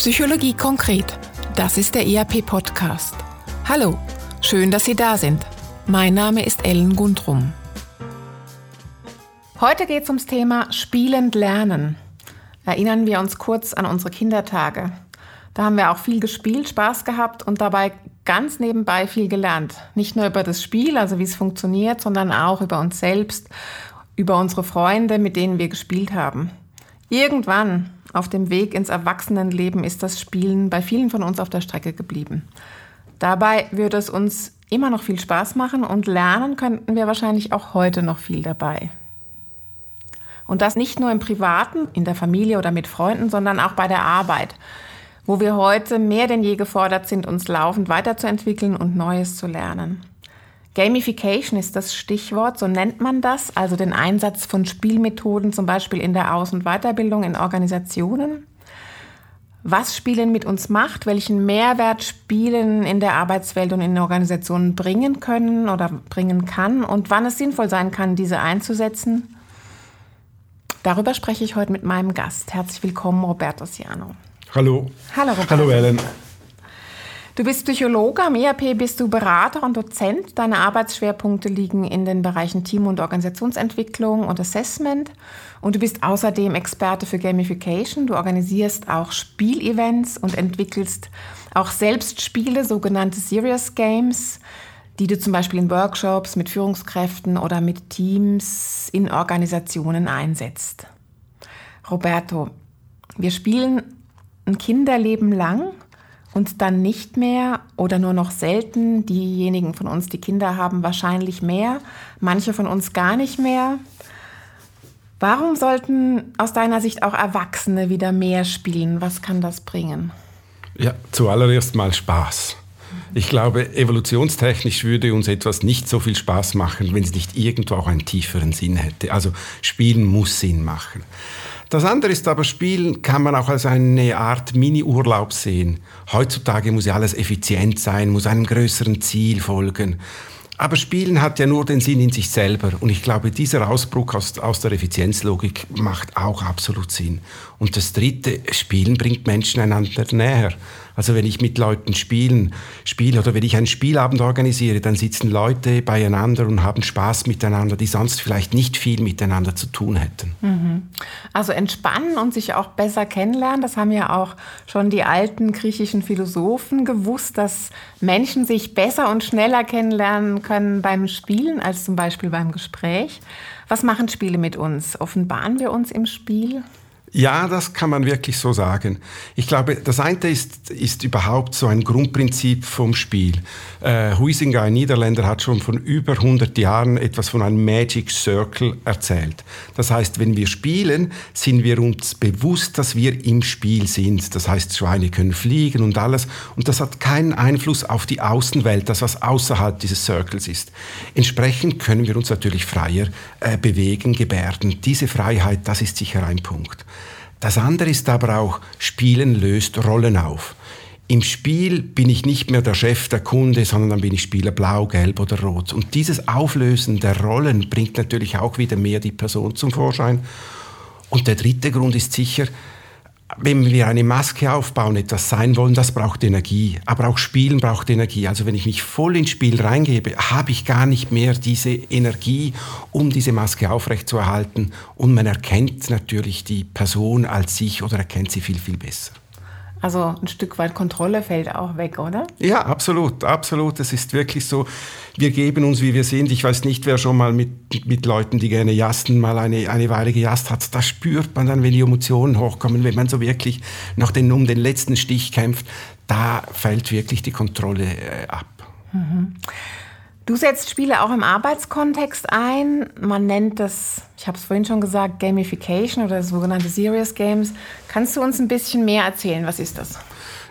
Psychologie konkret. Das ist der ERP-Podcast. Hallo, schön, dass Sie da sind. Mein Name ist Ellen Gundrum. Heute geht es ums Thema Spielend Lernen. Erinnern wir uns kurz an unsere Kindertage. Da haben wir auch viel gespielt, Spaß gehabt und dabei ganz nebenbei viel gelernt. Nicht nur über das Spiel, also wie es funktioniert, sondern auch über uns selbst, über unsere Freunde, mit denen wir gespielt haben. Irgendwann auf dem Weg ins Erwachsenenleben ist das Spielen bei vielen von uns auf der Strecke geblieben. Dabei würde es uns immer noch viel Spaß machen und lernen könnten wir wahrscheinlich auch heute noch viel dabei. Und das nicht nur im Privaten, in der Familie oder mit Freunden, sondern auch bei der Arbeit, wo wir heute mehr denn je gefordert sind, uns laufend weiterzuentwickeln und Neues zu lernen. Gamification ist das Stichwort, so nennt man das, also den Einsatz von Spielmethoden zum Beispiel in der Aus- und Weiterbildung in Organisationen. Was Spielen mit uns macht, welchen Mehrwert Spielen in der Arbeitswelt und in Organisationen bringen können oder bringen kann und wann es sinnvoll sein kann, diese einzusetzen. Darüber spreche ich heute mit meinem Gast. Herzlich willkommen, Roberto Siano. Hallo. Hallo, Roberto. Hallo, Ellen. Du bist Psychologe, am ERP bist du Berater und Dozent. Deine Arbeitsschwerpunkte liegen in den Bereichen Team- und Organisationsentwicklung und Assessment. Und du bist außerdem Experte für Gamification. Du organisierst auch Spielevents und entwickelst auch selbst Spiele, sogenannte Serious Games, die du zum Beispiel in Workshops mit Führungskräften oder mit Teams in Organisationen einsetzt. Roberto, wir spielen ein Kinderleben lang und dann nicht mehr oder nur noch selten. Diejenigen von uns, die Kinder haben, wahrscheinlich mehr, manche von uns gar nicht mehr. Warum sollten aus deiner Sicht auch Erwachsene wieder mehr spielen? Was kann das bringen? Ja, zuallererst mal Spaß. Ich glaube, evolutionstechnisch würde uns etwas nicht so viel Spaß machen, wenn es nicht irgendwo auch einen tieferen Sinn hätte. Also Spielen muss Sinn machen. Das andere ist aber, Spielen kann man auch als eine Art Mini-Urlaub sehen. Heutzutage muss ja alles effizient sein, muss einem größeren Ziel folgen. Aber Spielen hat ja nur den Sinn in sich selber. Und ich glaube, dieser Ausbruch aus, aus der Effizienzlogik macht auch absolut Sinn. Und das Dritte, Spielen bringt Menschen einander näher. Also wenn ich mit Leuten spielen, spiele oder wenn ich einen Spielabend organisiere, dann sitzen Leute beieinander und haben Spaß miteinander, die sonst vielleicht nicht viel miteinander zu tun hätten. Mhm. Also entspannen und sich auch besser kennenlernen, das haben ja auch schon die alten griechischen Philosophen gewusst, dass Menschen sich besser und schneller kennenlernen können beim Spielen als zum Beispiel beim Gespräch. Was machen Spiele mit uns? Offenbaren wir uns im Spiel? Ja, das kann man wirklich so sagen. Ich glaube, das eine ist, ist überhaupt so ein Grundprinzip vom Spiel. Äh, Huizinga, ein Niederländer, hat schon von über 100 Jahren etwas von einem Magic Circle erzählt. Das heißt, wenn wir spielen, sind wir uns bewusst, dass wir im Spiel sind. Das heißt, Schweine können fliegen und alles. Und das hat keinen Einfluss auf die Außenwelt, das was außerhalb dieses Circles ist. Entsprechend können wir uns natürlich freier äh, bewegen, gebärden. Diese Freiheit, das ist sicher ein Punkt. Das andere ist aber auch, Spielen löst Rollen auf. Im Spiel bin ich nicht mehr der Chef, der Kunde, sondern dann bin ich Spieler blau, gelb oder rot. Und dieses Auflösen der Rollen bringt natürlich auch wieder mehr die Person zum Vorschein. Und der dritte Grund ist sicher, wenn wir eine Maske aufbauen, etwas sein wollen, das braucht Energie. Aber auch Spielen braucht Energie. Also wenn ich mich voll ins Spiel reingebe, habe ich gar nicht mehr diese Energie, um diese Maske aufrechtzuerhalten. Und man erkennt natürlich die Person als sich oder erkennt sie viel, viel besser. Also ein Stück weit Kontrolle fällt auch weg, oder? Ja, absolut, absolut. Es ist wirklich so, wir geben uns, wie wir sind. Ich weiß nicht, wer schon mal mit, mit Leuten, die gerne jasten, mal eine, eine Weile gejast hat. Da spürt man dann, wenn die Emotionen hochkommen, wenn man so wirklich noch den, um den letzten Stich kämpft, da fällt wirklich die Kontrolle äh, ab. Mhm. Du setzt Spiele auch im Arbeitskontext ein. Man nennt das, ich habe es vorhin schon gesagt, Gamification oder sogenannte Serious Games. Kannst du uns ein bisschen mehr erzählen? Was ist das?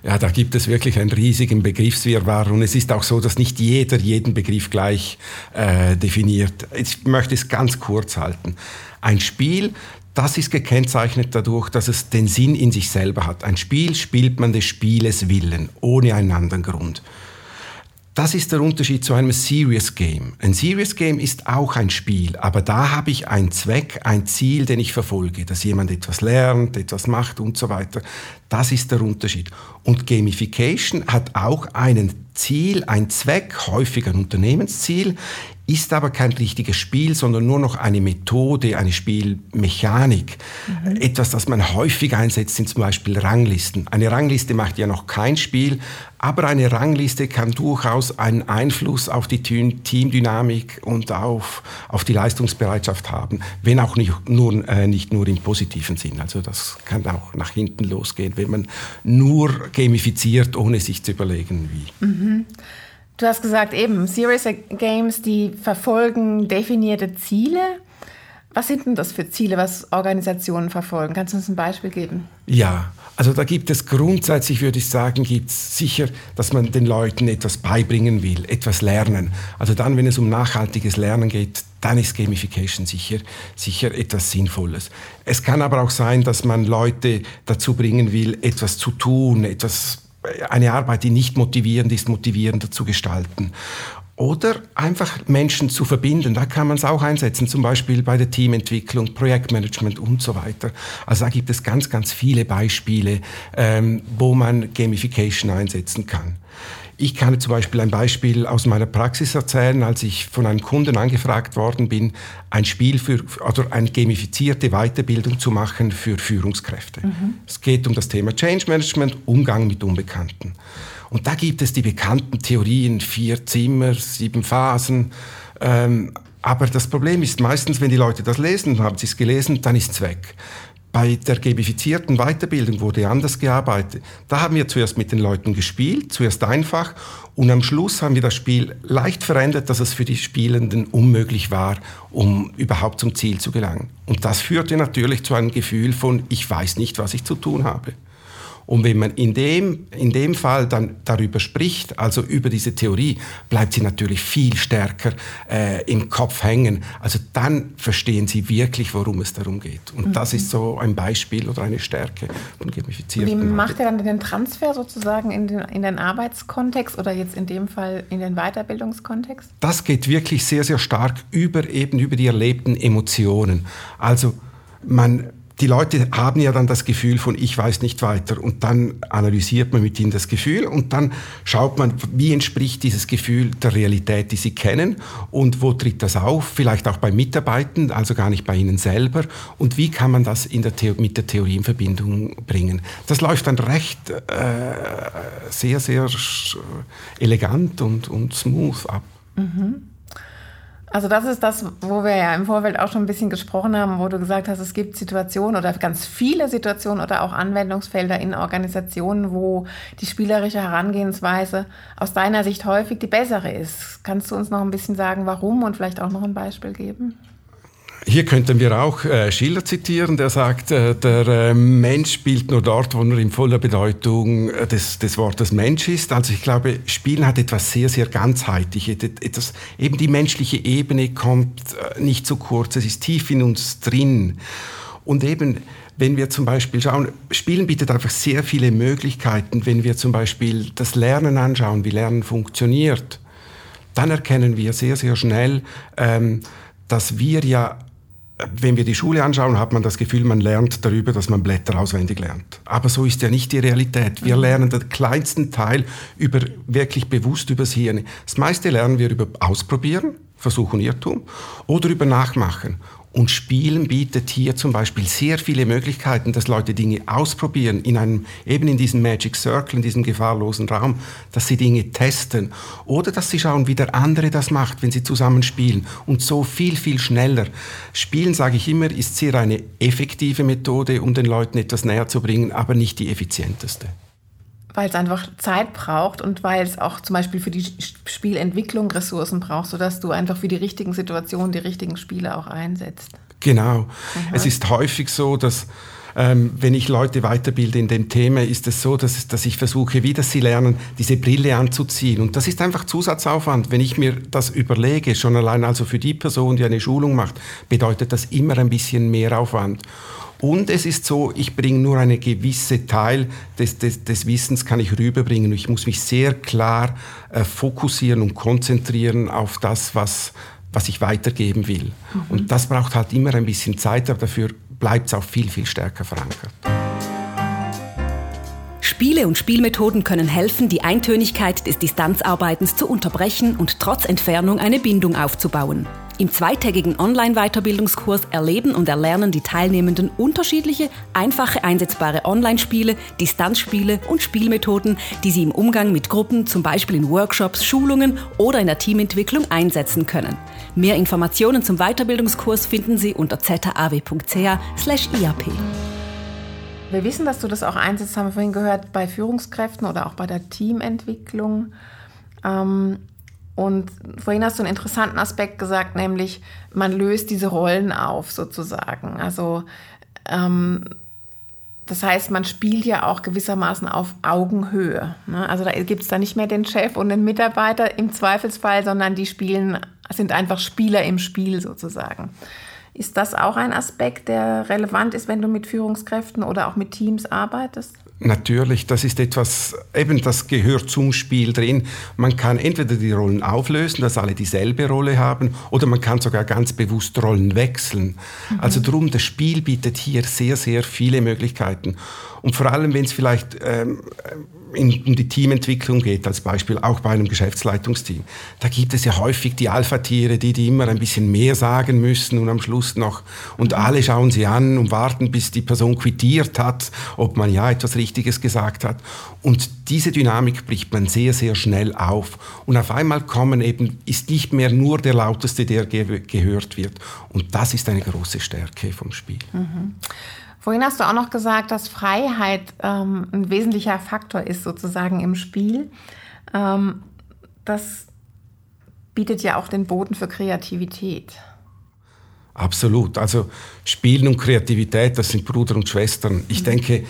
Ja, da gibt es wirklich einen riesigen Begriffswirrwarr und es ist auch so, dass nicht jeder jeden Begriff gleich äh, definiert. Ich möchte es ganz kurz halten. Ein Spiel, das ist gekennzeichnet dadurch, dass es den Sinn in sich selber hat. Ein Spiel spielt man des Spieles willen, ohne einen anderen Grund. Das ist der Unterschied zu einem Serious Game. Ein Serious Game ist auch ein Spiel, aber da habe ich einen Zweck, ein Ziel, den ich verfolge, dass jemand etwas lernt, etwas macht und so weiter. Das ist der Unterschied. Und Gamification hat auch einen Ziel, ein Zweck, häufig ein Unternehmensziel, ist aber kein richtiges Spiel, sondern nur noch eine Methode, eine Spielmechanik. Mhm. Etwas, das man häufig einsetzt, sind zum Beispiel Ranglisten. Eine Rangliste macht ja noch kein Spiel, aber eine Rangliste kann durchaus einen Einfluss auf die Teamdynamik und auf, auf die Leistungsbereitschaft haben, wenn auch nicht nur, äh, nicht nur im positiven Sinn. Also das kann auch nach hinten losgehen, wenn man nur gamifiziert, ohne sich zu überlegen, wie. Mhm. Du hast gesagt, eben, Serious Games, die verfolgen definierte Ziele. Was sind denn das für Ziele, was Organisationen verfolgen? Kannst du uns ein Beispiel geben? Ja, also da gibt es grundsätzlich, würde ich sagen, gibt es sicher, dass man den Leuten etwas beibringen will, etwas lernen. Also dann, wenn es um nachhaltiges Lernen geht, dann ist Gamification sicher, sicher etwas Sinnvolles. Es kann aber auch sein, dass man Leute dazu bringen will, etwas zu tun, etwas eine Arbeit, die nicht motivierend ist, motivierender zu gestalten. Oder einfach Menschen zu verbinden, da kann man es auch einsetzen, zum Beispiel bei der Teamentwicklung, Projektmanagement und so weiter. Also da gibt es ganz, ganz viele Beispiele, ähm, wo man Gamification einsetzen kann. Ich kann zum Beispiel ein Beispiel aus meiner Praxis erzählen, als ich von einem Kunden angefragt worden bin, ein Spiel für oder eine gamifizierte Weiterbildung zu machen für Führungskräfte. Mhm. Es geht um das Thema Change Management, Umgang mit Unbekannten. Und da gibt es die bekannten Theorien, vier Zimmer, sieben Phasen. Ähm, aber das Problem ist meistens, wenn die Leute das lesen, haben sie es gelesen, dann ist es weg. Bei der gamifizierten Weiterbildung wurde anders gearbeitet. Da haben wir zuerst mit den Leuten gespielt, zuerst einfach und am Schluss haben wir das Spiel leicht verändert, dass es für die Spielenden unmöglich war, um überhaupt zum Ziel zu gelangen. Und das führte natürlich zu einem Gefühl von, ich weiß nicht, was ich zu tun habe. Und wenn man in dem, in dem Fall dann darüber spricht, also über diese Theorie, bleibt sie natürlich viel stärker äh, im Kopf hängen. Also dann verstehen sie wirklich, worum es darum geht. Und mhm. das ist so ein Beispiel oder eine Stärke von gamifizierten. Wie macht ihr dann den Transfer sozusagen in den, in den Arbeitskontext oder jetzt in dem Fall in den Weiterbildungskontext? Das geht wirklich sehr, sehr stark über eben über die erlebten Emotionen. Also man die Leute haben ja dann das Gefühl von, ich weiß nicht weiter. Und dann analysiert man mit ihnen das Gefühl und dann schaut man, wie entspricht dieses Gefühl der Realität, die sie kennen und wo tritt das auf, vielleicht auch bei Mitarbeitern, also gar nicht bei ihnen selber. Und wie kann man das der mit der Theorie in Verbindung bringen. Das läuft dann recht äh, sehr, sehr elegant und, und smooth ab. Mhm. Also das ist das, wo wir ja im Vorfeld auch schon ein bisschen gesprochen haben, wo du gesagt hast, es gibt Situationen oder ganz viele Situationen oder auch Anwendungsfelder in Organisationen, wo die spielerische Herangehensweise aus deiner Sicht häufig die bessere ist. Kannst du uns noch ein bisschen sagen, warum und vielleicht auch noch ein Beispiel geben? Hier könnten wir auch äh, Schiller zitieren, der sagt, äh, der äh, Mensch spielt nur dort, wo er in voller Bedeutung äh, des, des Wortes Mensch ist. Also ich glaube, Spielen hat etwas sehr, sehr ganzheitliches. Etwas, eben die menschliche Ebene kommt äh, nicht zu kurz, es ist tief in uns drin. Und eben, wenn wir zum Beispiel schauen, Spielen bietet einfach sehr viele Möglichkeiten. Wenn wir zum Beispiel das Lernen anschauen, wie Lernen funktioniert, dann erkennen wir sehr, sehr schnell, ähm, dass wir ja wenn wir die Schule anschauen, hat man das Gefühl, man lernt darüber, dass man Blätter auswendig lernt. Aber so ist ja nicht die Realität. Wir mhm. lernen den kleinsten Teil über, wirklich bewusst übers Hirn. Das meiste lernen wir über Ausprobieren, Versuch und Irrtum oder über Nachmachen. Und Spielen bietet hier zum Beispiel sehr viele Möglichkeiten, dass Leute Dinge ausprobieren, in einem, eben in diesem Magic Circle, in diesem gefahrlosen Raum, dass sie Dinge testen. Oder dass sie schauen, wie der andere das macht, wenn sie zusammen spielen. Und so viel, viel schneller. Spielen, sage ich immer, ist sehr eine effektive Methode, um den Leuten etwas näher zu bringen, aber nicht die effizienteste weil es einfach Zeit braucht und weil es auch zum Beispiel für die Spielentwicklung Ressourcen braucht, sodass du einfach für die richtigen Situationen die richtigen Spiele auch einsetzt. Genau. Mhm. Es ist häufig so, dass ähm, wenn ich Leute weiterbilde in dem Thema, ist es so, dass, dass ich versuche, wie dass sie lernen, diese Brille anzuziehen. Und das ist einfach Zusatzaufwand. Wenn ich mir das überlege, schon allein also für die Person, die eine Schulung macht, bedeutet das immer ein bisschen mehr Aufwand. Und es ist so, ich bringe nur einen gewissen Teil des, des, des Wissens kann ich rüberbringen. Ich muss mich sehr klar äh, fokussieren und konzentrieren auf das, was, was ich weitergeben will. Mhm. Und das braucht halt immer ein bisschen Zeit, aber dafür bleibt es auch viel, viel stärker verankert. Spiele und Spielmethoden können helfen, die Eintönigkeit des Distanzarbeitens zu unterbrechen und trotz Entfernung eine Bindung aufzubauen. Im zweitägigen Online-Weiterbildungskurs erleben und erlernen die Teilnehmenden unterschiedliche, einfache einsetzbare Online-Spiele, Distanzspiele und Spielmethoden, die sie im Umgang mit Gruppen, zum Beispiel in Workshops, Schulungen oder in der Teamentwicklung einsetzen können. Mehr Informationen zum Weiterbildungskurs finden Sie unter zaw.ch/iap. Wir wissen, dass du das auch einsetzt, haben wir vorhin gehört, bei Führungskräften oder auch bei der Teamentwicklung. Ähm, und vorhin hast du einen interessanten Aspekt gesagt, nämlich man löst diese Rollen auf sozusagen. Also ähm, das heißt, man spielt ja auch gewissermaßen auf Augenhöhe. Ne? Also da gibt es da nicht mehr den Chef und den Mitarbeiter im Zweifelsfall, sondern die spielen, sind einfach Spieler im Spiel sozusagen. Ist das auch ein Aspekt, der relevant ist, wenn du mit Führungskräften oder auch mit Teams arbeitest? Natürlich, das ist etwas, eben das gehört zum Spiel drin. Man kann entweder die Rollen auflösen, dass alle dieselbe Rolle haben, oder man kann sogar ganz bewusst Rollen wechseln. Mhm. Also drum, das Spiel bietet hier sehr, sehr viele Möglichkeiten. Und vor allem, wenn es vielleicht ähm, in, um die Teamentwicklung geht, als Beispiel auch bei einem Geschäftsleitungsteam, da gibt es ja häufig die Alpha-Tiere, die, die immer ein bisschen mehr sagen müssen und am Schluss noch, und alle schauen sie an und warten, bis die Person quittiert hat, ob man ja etwas Richtiges gesagt hat. Und diese Dynamik bricht man sehr, sehr schnell auf. Und auf einmal kommen eben, ist nicht mehr nur der Lauteste, der ge gehört wird. Und das ist eine große Stärke vom Spiel. Mhm. Vorhin hast du auch noch gesagt, dass Freiheit ähm, ein wesentlicher Faktor ist sozusagen im Spiel. Ähm, das bietet ja auch den Boden für Kreativität. Absolut. Also Spielen und Kreativität, das sind Bruder und Schwestern. Ich mhm. denke,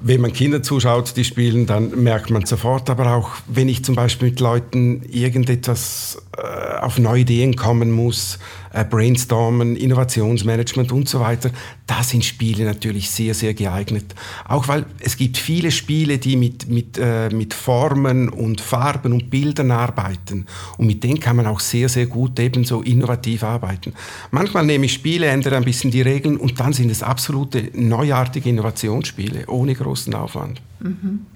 wenn man Kinder zuschaut, die spielen, dann merkt man sofort. Aber auch wenn ich zum Beispiel mit Leuten irgendetwas äh, auf neue Ideen kommen muss, äh, Brainstormen, Innovationsmanagement und so weiter, da sind Spiele natürlich sehr, sehr geeignet. Auch weil es gibt viele Spiele, die mit, mit, äh, mit Formen und Farben und Bildern arbeiten. Und mit denen kann man auch sehr, sehr gut ebenso innovativ arbeiten. Manchmal nehme ich Spiele, ändere ein bisschen die Regeln und dann sind es absolute neuartige Innovationsspiele, ohne großen Aufwand. Mhm.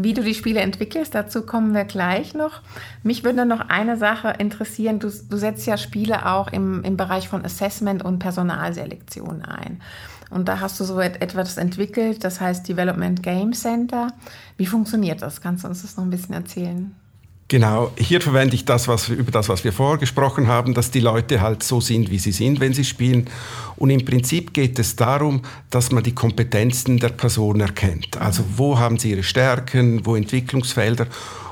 Wie du die Spiele entwickelst, dazu kommen wir gleich noch. Mich würde noch eine Sache interessieren. Du, du setzt ja Spiele auch im, im Bereich von Assessment und Personalselektion ein. Und da hast du so etwas entwickelt, das heißt Development Game Center. Wie funktioniert das? Kannst du uns das noch ein bisschen erzählen? Genau, hier verwende ich das, was, über das, was wir vorgesprochen haben, dass die Leute halt so sind, wie sie sind, wenn sie spielen. Und im Prinzip geht es darum, dass man die Kompetenzen der Person erkennt. Also wo haben sie ihre Stärken, wo Entwicklungsfelder.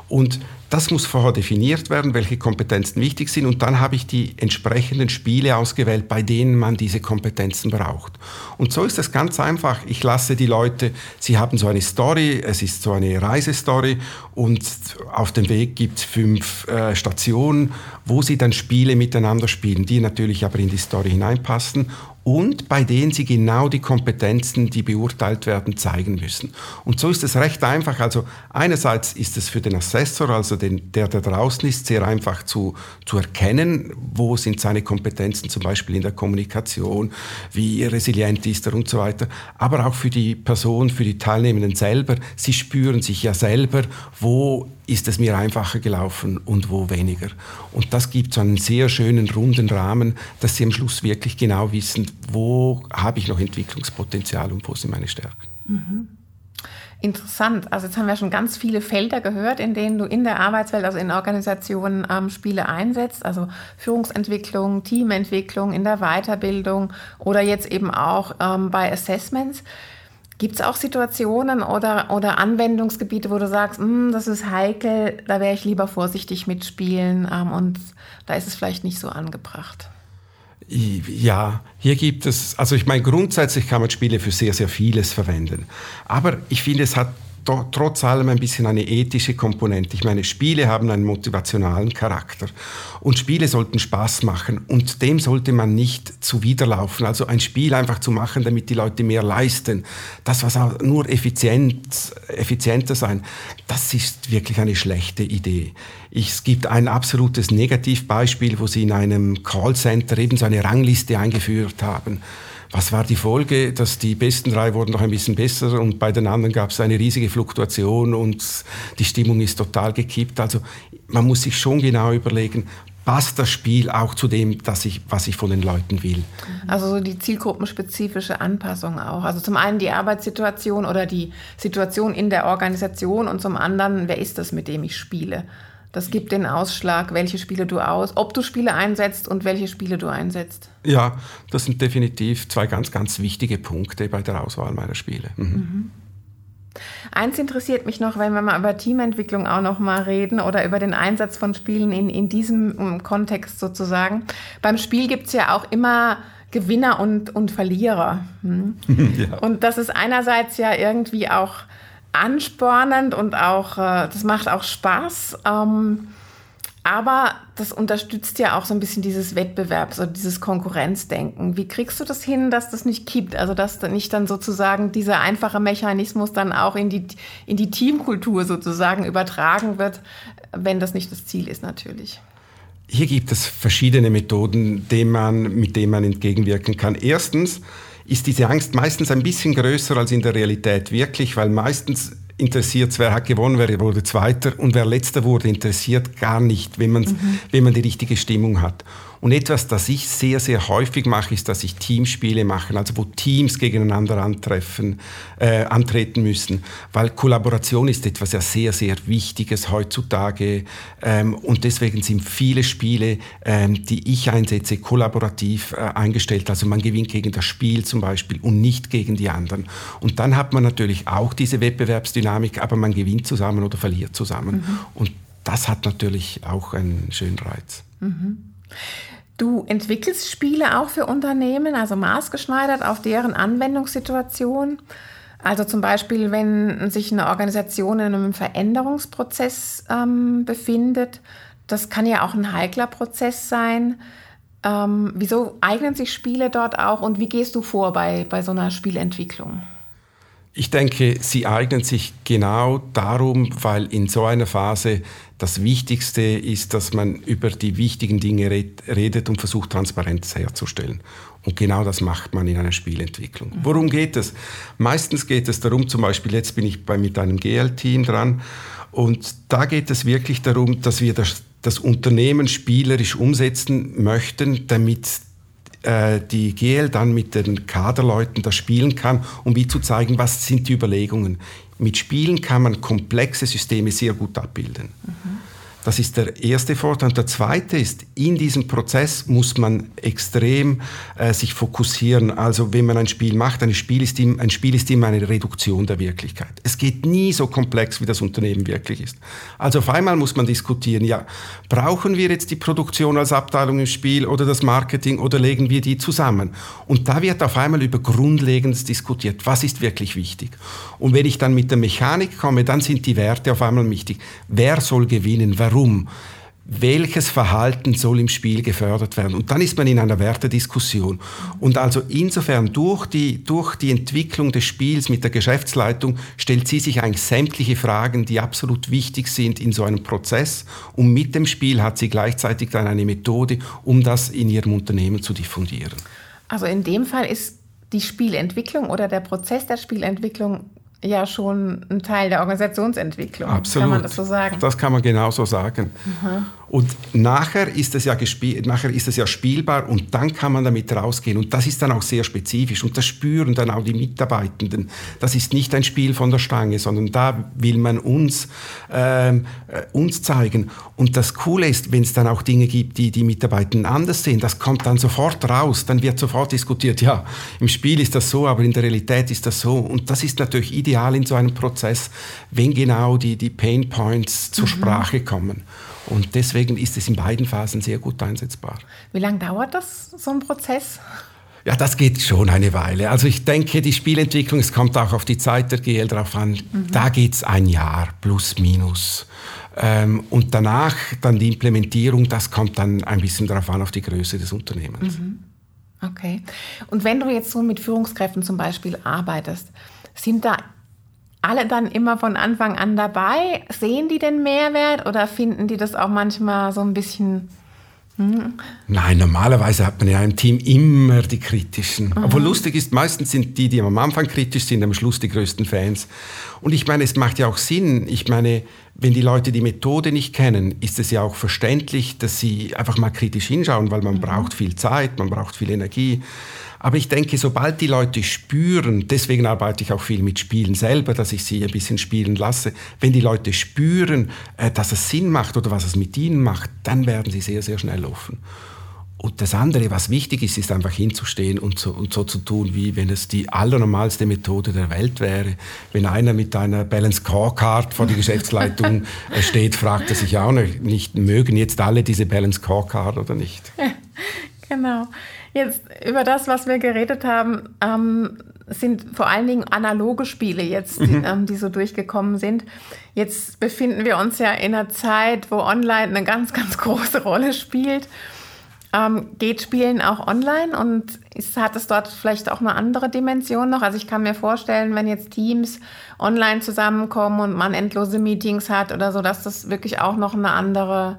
Und das muss vorher definiert werden, welche Kompetenzen wichtig sind. Und dann habe ich die entsprechenden Spiele ausgewählt, bei denen man diese Kompetenzen braucht. Und so ist es ganz einfach. Ich lasse die Leute, sie haben so eine Story, es ist so eine Reisestory und auf dem Weg gibt es fünf äh, Stationen, wo sie dann Spiele miteinander spielen, die natürlich aber in die Story hineinpassen und bei denen sie genau die Kompetenzen, die beurteilt werden, zeigen müssen. Und so ist es recht einfach. Also einerseits ist es für den Assessor, also den, der da draußen ist, sehr einfach zu, zu erkennen, wo sind seine Kompetenzen, zum Beispiel in der Kommunikation, wie resilient ist er und so weiter. Aber auch für die Person, für die Teilnehmenden selber, sie spüren sich ja selber, wo ist es mir einfacher gelaufen und wo weniger. Und das gibt so einen sehr schönen runden Rahmen, dass Sie am Schluss wirklich genau wissen, wo habe ich noch Entwicklungspotenzial und wo sind meine Stärken. Mhm. Interessant. Also jetzt haben wir schon ganz viele Felder gehört, in denen du in der Arbeitswelt, also in Organisationen ähm, Spiele einsetzt. Also Führungsentwicklung, Teamentwicklung, in der Weiterbildung oder jetzt eben auch ähm, bei Assessments. Gibt es auch Situationen oder, oder Anwendungsgebiete, wo du sagst, hm, das ist heikel, da wäre ich lieber vorsichtig mitspielen ähm, und da ist es vielleicht nicht so angebracht? Ja, hier gibt es, also ich meine, grundsätzlich kann man Spiele für sehr, sehr vieles verwenden. Aber ich finde, es hat trotz allem ein bisschen eine ethische Komponente. Ich meine, Spiele haben einen motivationalen Charakter und Spiele sollten Spaß machen und dem sollte man nicht zuwiderlaufen. Also ein Spiel einfach zu machen, damit die Leute mehr leisten, das was auch nur effizient, effizienter sein, das ist wirklich eine schlechte Idee. es gibt ein absolutes Negativbeispiel, wo sie in einem Callcenter eben so eine Rangliste eingeführt haben. Was war die Folge? Dass die besten drei wurden noch ein bisschen besser und bei den anderen gab es eine riesige Fluktuation und die Stimmung ist total gekippt. Also man muss sich schon genau überlegen, passt das Spiel auch zu dem, dass ich, was ich von den Leuten will. Also so die zielgruppenspezifische Anpassung auch. Also zum einen die Arbeitssituation oder die Situation in der Organisation und zum anderen, wer ist das, mit dem ich spiele. Das gibt den Ausschlag, welche Spiele du aus, ob du Spiele einsetzt und welche Spiele du einsetzt. Ja, das sind definitiv zwei ganz, ganz wichtige Punkte bei der Auswahl meiner Spiele. Mhm. Mhm. Eins interessiert mich noch, wenn wir mal über Teamentwicklung auch noch mal reden oder über den Einsatz von Spielen in, in diesem Kontext sozusagen. Beim Spiel gibt es ja auch immer Gewinner und, und Verlierer. Hm? Ja. Und das ist einerseits ja irgendwie auch anspornend und auch, äh, das macht auch Spaß. Ähm, aber das unterstützt ja auch so ein bisschen dieses Wettbewerbs- oder dieses Konkurrenzdenken. Wie kriegst du das hin, dass das nicht kippt? Also, dass nicht dann sozusagen dieser einfache Mechanismus dann auch in die, in die Teamkultur sozusagen übertragen wird, wenn das nicht das Ziel ist, natürlich. Hier gibt es verschiedene Methoden, denen man, mit denen man entgegenwirken kann. Erstens, ist diese Angst meistens ein bisschen größer als in der Realität wirklich, weil meistens interessiert, wer hat gewonnen, wer wurde Zweiter und wer Letzter wurde, interessiert gar nicht, wenn, mhm. wenn man die richtige Stimmung hat. Und etwas, das ich sehr, sehr häufig mache, ist, dass ich Teamspiele mache, also wo Teams gegeneinander antreffen, äh, antreten müssen, weil Kollaboration ist etwas ja sehr, sehr Wichtiges heutzutage ähm, und deswegen sind viele Spiele, ähm, die ich einsetze, kollaborativ äh, eingestellt. Also man gewinnt gegen das Spiel zum Beispiel und nicht gegen die anderen. Und dann hat man natürlich auch diese Wettbewerbsdynamik, aber man gewinnt zusammen oder verliert zusammen. Mhm. Und das hat natürlich auch einen schönen Reiz. Mhm. Du entwickelst Spiele auch für Unternehmen, also maßgeschneidert auf deren Anwendungssituation. Also zum Beispiel, wenn sich eine Organisation in einem Veränderungsprozess ähm, befindet, das kann ja auch ein heikler Prozess sein. Ähm, wieso eignen sich Spiele dort auch und wie gehst du vor bei, bei so einer Spielentwicklung? Ich denke, sie eignen sich genau darum, weil in so einer Phase das Wichtigste ist, dass man über die wichtigen Dinge redet und versucht, Transparenz herzustellen. Und genau das macht man in einer Spielentwicklung. Mhm. Worum geht es? Meistens geht es darum, zum Beispiel jetzt bin ich bei, mit einem GL-Team dran und da geht es wirklich darum, dass wir das, das Unternehmen spielerisch umsetzen möchten, damit äh, die GL dann mit den Kaderleuten das spielen kann, um wie zu zeigen, was sind die Überlegungen. Mit Spielen kann man komplexe Systeme sehr gut abbilden. Mhm. Das ist der erste Vorteil. Und der zweite ist, in diesem Prozess muss man extrem äh, sich fokussieren. Also wenn man ein Spiel macht, ein Spiel, ist im, ein Spiel ist immer eine Reduktion der Wirklichkeit. Es geht nie so komplex, wie das Unternehmen wirklich ist. Also auf einmal muss man diskutieren, ja, brauchen wir jetzt die Produktion als Abteilung im Spiel oder das Marketing oder legen wir die zusammen? Und da wird auf einmal über Grundlegendes diskutiert. Was ist wirklich wichtig? Und wenn ich dann mit der Mechanik komme, dann sind die Werte auf einmal wichtig. Wer soll gewinnen? Warum? Warum, welches Verhalten soll im Spiel gefördert werden. Und dann ist man in einer Wertediskussion. Und also insofern durch die, durch die Entwicklung des Spiels mit der Geschäftsleitung stellt sie sich eigentlich sämtliche Fragen, die absolut wichtig sind in so einem Prozess. Und mit dem Spiel hat sie gleichzeitig dann eine Methode, um das in ihrem Unternehmen zu diffundieren. Also in dem Fall ist die Spielentwicklung oder der Prozess der Spielentwicklung ja schon ein Teil der Organisationsentwicklung. Absolut. Kann man das so sagen? Das kann man genauso sagen. Mhm. Und nachher ist, es ja nachher ist es ja spielbar und dann kann man damit rausgehen. Und das ist dann auch sehr spezifisch. Und das spüren dann auch die Mitarbeitenden. Das ist nicht ein Spiel von der Stange, sondern da will man uns, ähm, äh, uns zeigen. Und das Coole ist, wenn es dann auch Dinge gibt, die die Mitarbeitenden anders sehen, das kommt dann sofort raus. Dann wird sofort diskutiert, ja, im Spiel ist das so, aber in der Realität ist das so. Und das ist natürlich ideal in so einem Prozess, wenn genau die, die Pain Points zur mhm. Sprache kommen. Und deswegen ist es in beiden Phasen sehr gut einsetzbar. Wie lange dauert das, so ein Prozess? Ja, das geht schon eine Weile. Also ich denke, die Spielentwicklung, es kommt auch auf die Zeit der GL drauf an, mhm. da geht es ein Jahr plus minus. Ähm, und danach dann die Implementierung, das kommt dann ein bisschen darauf an, auf die Größe des Unternehmens. Mhm. Okay. Und wenn du jetzt so mit Führungskräften zum Beispiel arbeitest, sind da alle dann immer von Anfang an dabei? Sehen die den Mehrwert oder finden die das auch manchmal so ein bisschen hm? Nein, normalerweise hat man ja im Team immer die Kritischen. Mhm. Obwohl lustig ist, meistens sind die, die am Anfang kritisch sind, am Schluss die größten Fans. Und ich meine, es macht ja auch Sinn. Ich meine, wenn die Leute die Methode nicht kennen, ist es ja auch verständlich, dass sie einfach mal kritisch hinschauen, weil man mhm. braucht viel Zeit, man braucht viel Energie. Aber ich denke, sobald die Leute spüren, deswegen arbeite ich auch viel mit Spielen selber, dass ich sie ein bisschen spielen lasse, wenn die Leute spüren, äh, dass es Sinn macht oder was es mit ihnen macht, dann werden sie sehr, sehr schnell offen. Und das andere, was wichtig ist, ist einfach hinzustehen und so, und so zu tun, wie wenn es die allernormalste Methode der Welt wäre. Wenn einer mit einer Balance Scorecard vor der Geschäftsleitung äh, steht, fragt er sich auch nicht, mögen jetzt alle diese Balance Scorecard oder nicht? Genau. Jetzt über das, was wir geredet haben, ähm, sind vor allen Dingen analoge Spiele jetzt, die, mhm. ähm, die so durchgekommen sind. Jetzt befinden wir uns ja in einer Zeit, wo Online eine ganz, ganz große Rolle spielt. Ähm, geht Spielen auch online und ist, hat es dort vielleicht auch eine andere Dimension noch? Also ich kann mir vorstellen, wenn jetzt Teams online zusammenkommen und man endlose Meetings hat oder so, dass das wirklich auch noch eine andere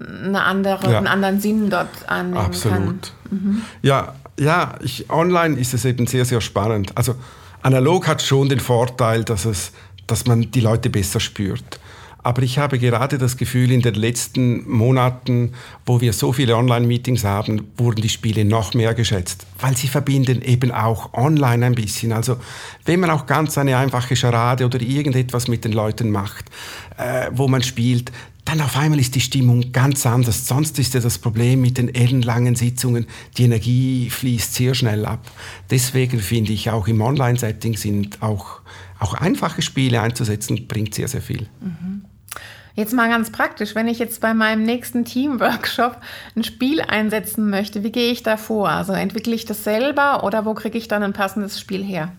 eine andere, ja. einen anderen Sinn dort annehmen Absolut. kann. Mhm. Ja, ja ich, online ist es eben sehr, sehr spannend. Also analog hat schon den Vorteil, dass, es, dass man die Leute besser spürt. Aber ich habe gerade das Gefühl, in den letzten Monaten, wo wir so viele Online-Meetings haben, wurden die Spiele noch mehr geschätzt, weil sie verbinden eben auch online ein bisschen. Also wenn man auch ganz eine einfache Charade oder irgendetwas mit den Leuten macht, äh, wo man spielt, dann auf einmal ist die Stimmung ganz anders. Sonst ist ja das Problem mit den ellenlangen Sitzungen, die Energie fließt sehr schnell ab. Deswegen finde ich auch im Online-Setting sind auch, auch einfache Spiele einzusetzen, bringt sehr, sehr viel. Mhm. Jetzt mal ganz praktisch, wenn ich jetzt bei meinem nächsten Team-Workshop ein Spiel einsetzen möchte, wie gehe ich da vor? Also entwickle ich das selber oder wo kriege ich dann ein passendes Spiel her?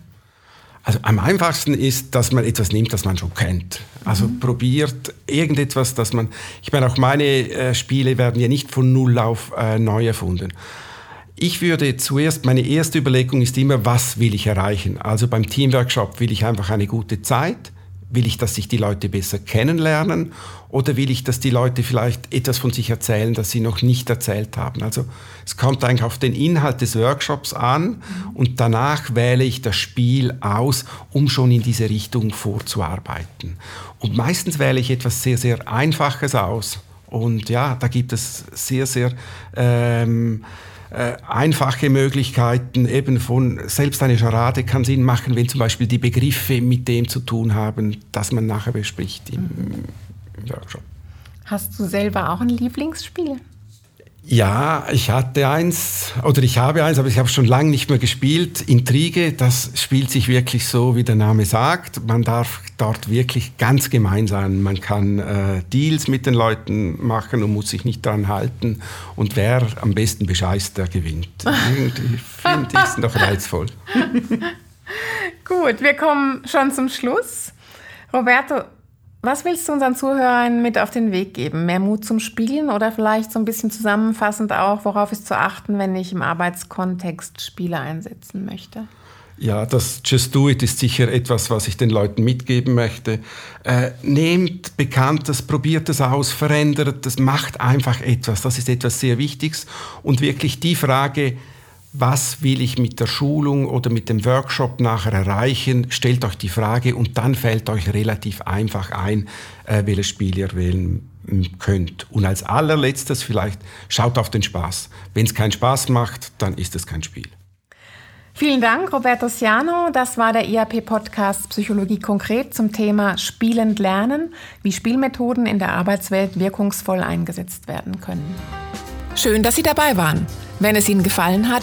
Also am einfachsten ist, dass man etwas nimmt, das man schon kennt. Also mhm. probiert irgendetwas, das man. Ich meine, auch meine äh, Spiele werden ja nicht von null auf äh, neu erfunden. Ich würde zuerst, meine erste Überlegung ist immer, was will ich erreichen? Also beim Teamworkshop will ich einfach eine gute Zeit Will ich, dass sich die Leute besser kennenlernen oder will ich, dass die Leute vielleicht etwas von sich erzählen, das sie noch nicht erzählt haben? Also es kommt eigentlich auf den Inhalt des Workshops an und danach wähle ich das Spiel aus, um schon in diese Richtung vorzuarbeiten. Und meistens wähle ich etwas sehr, sehr Einfaches aus. Und ja, da gibt es sehr, sehr... Ähm, äh, einfache Möglichkeiten eben von, selbst eine Charade kann Sinn machen, wenn zum Beispiel die Begriffe mit dem zu tun haben, das man nachher bespricht im, im Workshop. Hast du selber auch ein Lieblingsspiel? Ja, ich hatte eins, oder ich habe eins, aber ich habe schon lange nicht mehr gespielt. Intrige, das spielt sich wirklich so, wie der Name sagt. Man darf dort wirklich ganz gemein sein. Man kann äh, Deals mit den Leuten machen und muss sich nicht daran halten. Und wer am besten bescheißt, der gewinnt. Irgendwie finde ich es noch reizvoll. Gut, wir kommen schon zum Schluss. Roberto, was willst du unseren Zuhörern mit auf den Weg geben? Mehr Mut zum Spielen oder vielleicht so ein bisschen zusammenfassend auch, worauf ist zu achten, wenn ich im Arbeitskontext Spiele einsetzen möchte? Ja, das Just Do It ist sicher etwas, was ich den Leuten mitgeben möchte. Äh, nehmt Bekanntes, probiert es aus, verändert es, macht einfach etwas. Das ist etwas sehr Wichtiges. Und wirklich die Frage, was will ich mit der Schulung oder mit dem Workshop nachher erreichen, stellt euch die Frage und dann fällt euch relativ einfach ein, äh, welches Spiel ihr wählen könnt. Und als allerletztes vielleicht, schaut auf den Spaß. Wenn es keinen Spaß macht, dann ist es kein Spiel. Vielen Dank, Roberto Siano. Das war der IAP-Podcast Psychologie konkret zum Thema Spielend Lernen, wie Spielmethoden in der Arbeitswelt wirkungsvoll eingesetzt werden können. Schön, dass Sie dabei waren. Wenn es Ihnen gefallen hat,